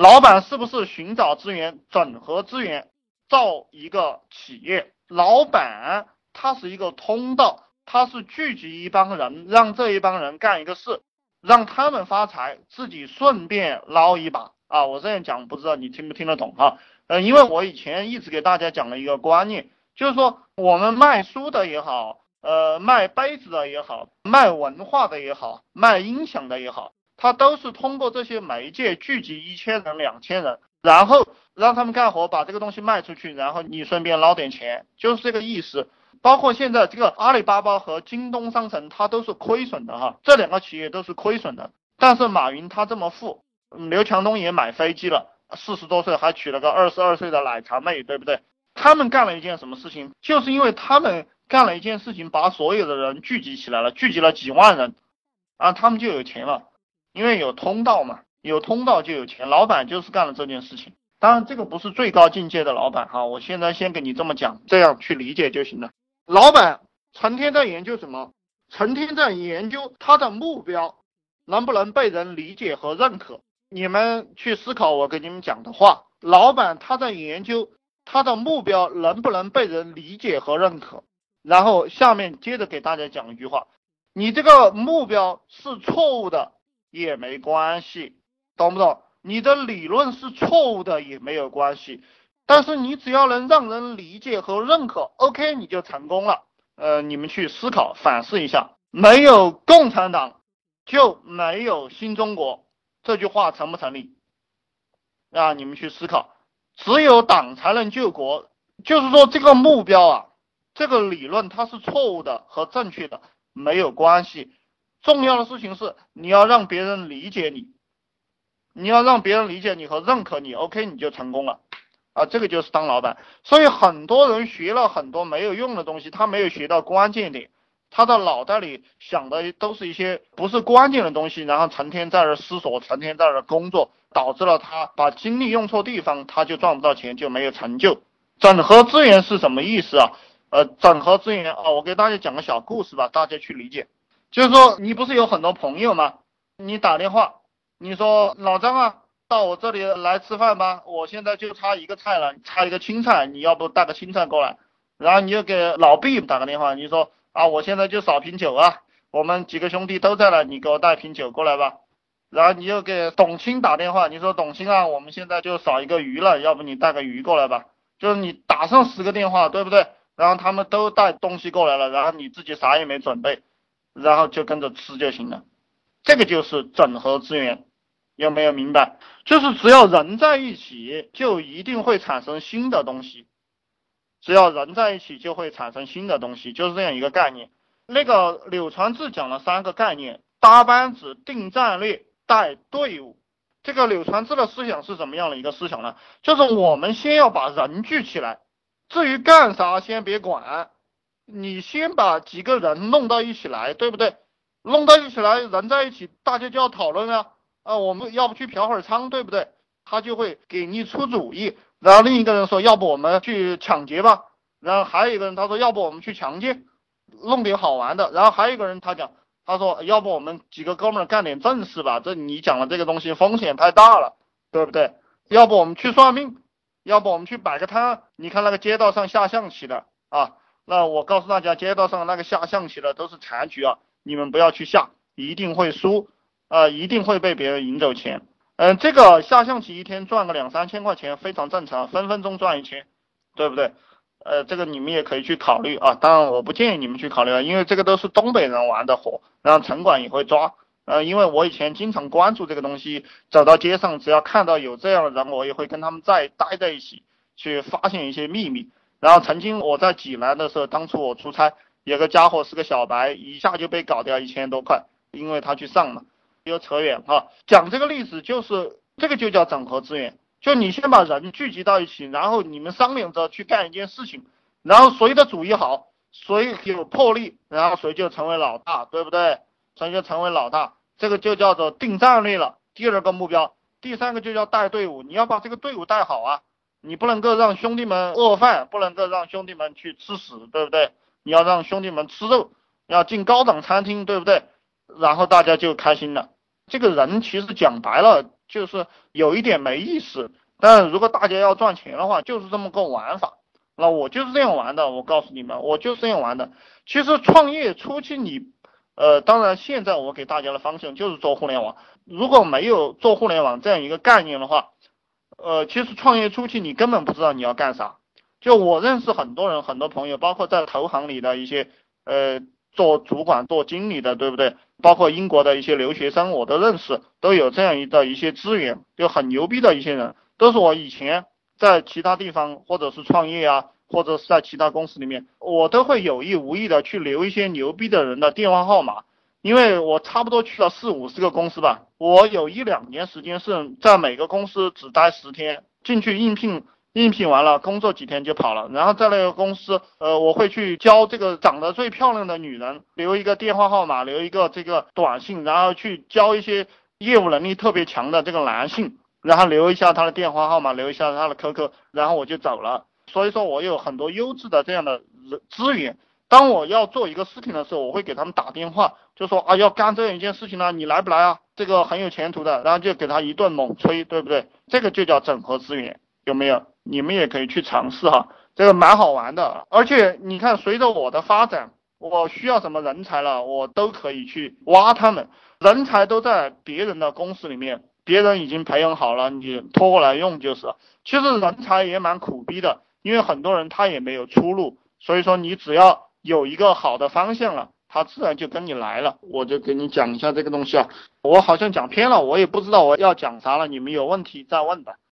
老板是不是寻找资源、整合资源，造一个企业？老板他是一个通道，他是聚集一帮人，让这一帮人干一个事，让他们发财，自己顺便捞一把啊！我这样讲，不知道你听不听得懂哈？呃，因为我以前一直给大家讲了一个观念，就是说我们卖书的也好，呃，卖杯子的也好，卖文化的也好，卖音响的也好。他都是通过这些媒介聚集一千人、两千人，然后让他们干活，把这个东西卖出去，然后你顺便捞点钱，就是这个意思。包括现在这个阿里巴巴和京东商城，它都是亏损的哈，这两个企业都是亏损的。但是马云他这么富，刘强东也买飞机了，四十多岁还娶了个二十二岁的奶茶妹，对不对？他们干了一件什么事情？就是因为他们干了一件事情，把所有的人聚集起来了，聚集了几万人，啊，他们就有钱了。因为有通道嘛，有通道就有钱。老板就是干了这件事情，当然这个不是最高境界的老板哈。我现在先给你这么讲，这样去理解就行了。老板成天在研究什么？成天在研究他的目标能不能被人理解和认可。你们去思考我给你们讲的话。老板他在研究他的目标能不能被人理解和认可。然后下面接着给大家讲一句话：你这个目标是错误的。也没关系，懂不懂？你的理论是错误的也没有关系，但是你只要能让人理解和认可，OK，你就成功了。呃，你们去思考反思一下，没有共产党就没有新中国，这句话成不成立？啊，你们去思考，只有党才能救国，就是说这个目标啊，这个理论它是错误的和正确的没有关系。重要的事情是你要让别人理解你，你要让别人理解你和认可你，OK，你就成功了啊！这个就是当老板。所以很多人学了很多没有用的东西，他没有学到关键点，他的脑袋里想的都是一些不是关键的东西，然后成天在这思索，成天在这工作，导致了他把精力用错地方，他就赚不到钱，就没有成就。整合资源是什么意思啊？呃，整合资源啊，我给大家讲个小故事吧，大家去理解。就是说，你不是有很多朋友吗？你打电话，你说老张啊，到我这里来吃饭吧，我现在就差一个菜了，差一个青菜，你要不带个青菜过来？然后你又给老毕打个电话，你说啊，我现在就少瓶酒啊，我们几个兄弟都在了，你给我带瓶酒过来吧。然后你又给董卿打电话，你说董卿啊，我们现在就少一个鱼了，要不你带个鱼过来吧？就是你打上十个电话，对不对？然后他们都带东西过来了，然后你自己啥也没准备。然后就跟着吃就行了，这个就是整合资源，有没有明白？就是只要人在一起，就一定会产生新的东西。只要人在一起，就会产生新的东西，就是这样一个概念。那个柳传志讲了三个概念：搭班子、定战略、带队伍。这个柳传志的思想是怎么样的一个思想呢？就是我们先要把人聚起来，至于干啥先别管。你先把几个人弄到一起来，对不对？弄到一起来，人在一起，大家就要讨论啊啊！我们要不去嫖会儿娼，对不对？他就会给你出主意。然后另一个人说，要不我们去抢劫吧？然后还有一个人他说，要不我们去强奸，弄点好玩的。然后还有一个人他讲，他说，要不我们几个哥们儿干点正事吧？这你讲的这个东西风险太大了，对不对？要不我们去算命？要不我们去摆个摊？你看那个街道上下象棋的啊。那我告诉大家，街道上那个下象棋的都是残局啊，你们不要去下，一定会输，啊，一定会被别人赢走钱。嗯，这个下象棋一天赚个两三千块钱非常正常，分分钟赚一千，对不对？呃，这个你们也可以去考虑啊，当然我不建议你们去考虑啊，因为这个都是东北人玩的火，然后城管也会抓。呃，因为我以前经常关注这个东西，走到街上只要看到有这样的人，我也会跟他们在待在一起，去发现一些秘密。然后曾经我在济南的时候，当初我出差，有个家伙是个小白，一下就被搞掉一千多块，因为他去上了。又扯远哈，讲这个例子就是这个就叫整合资源，就你先把人聚集到一起，然后你们商量着去干一件事情，然后谁的主意好，谁有魄力，然后谁就成为老大，对不对？谁就成为老大，这个就叫做定战略了。第二个目标，第三个就叫带队伍，你要把这个队伍带好啊。你不能够让兄弟们饿饭，不能够让兄弟们去吃屎，对不对？你要让兄弟们吃肉，要进高档餐厅，对不对？然后大家就开心了。这个人其实讲白了，就是有一点没意思。但如果大家要赚钱的话，就是这么个玩法。那我就是这样玩的，我告诉你们，我就是这样玩的。其实创业初期你，呃，当然现在我给大家的方向就是做互联网。如果没有做互联网这样一个概念的话，呃，其实创业初期你根本不知道你要干啥。就我认识很多人，很多朋友，包括在投行里的一些，呃，做主管、做经理的，对不对？包括英国的一些留学生，我都认识，都有这样一的一些资源，就很牛逼的一些人，都是我以前在其他地方或者是创业啊，或者是在其他公司里面，我都会有意无意的去留一些牛逼的人的电话号码，因为我差不多去了四五十个公司吧，我有一两年时间是在每个公司只待十天，进去应聘。应聘完了，工作几天就跑了，然后在那个公司，呃，我会去教这个长得最漂亮的女人留一个电话号码，留一个这个短信，然后去教一些业务能力特别强的这个男性，然后留一下他的电话号码，留一下他的 QQ，然后我就走了。所以说我有很多优质的这样的资源。当我要做一个事情的时候，我会给他们打电话，就说啊要干这样一件事情呢，你来不来啊？这个很有前途的，然后就给他一顿猛吹，对不对？这个就叫整合资源，有没有？你们也可以去尝试哈，这个蛮好玩的。而且你看，随着我的发展，我需要什么人才了，我都可以去挖他们。人才都在别人的公司里面，别人已经培养好了，你拖过来用就是。其实人才也蛮苦逼的，因为很多人他也没有出路。所以说，你只要有一个好的方向了，他自然就跟你来了。我就给你讲一下这个东西啊，我好像讲偏了，我也不知道我要讲啥了。你们有问题再问吧。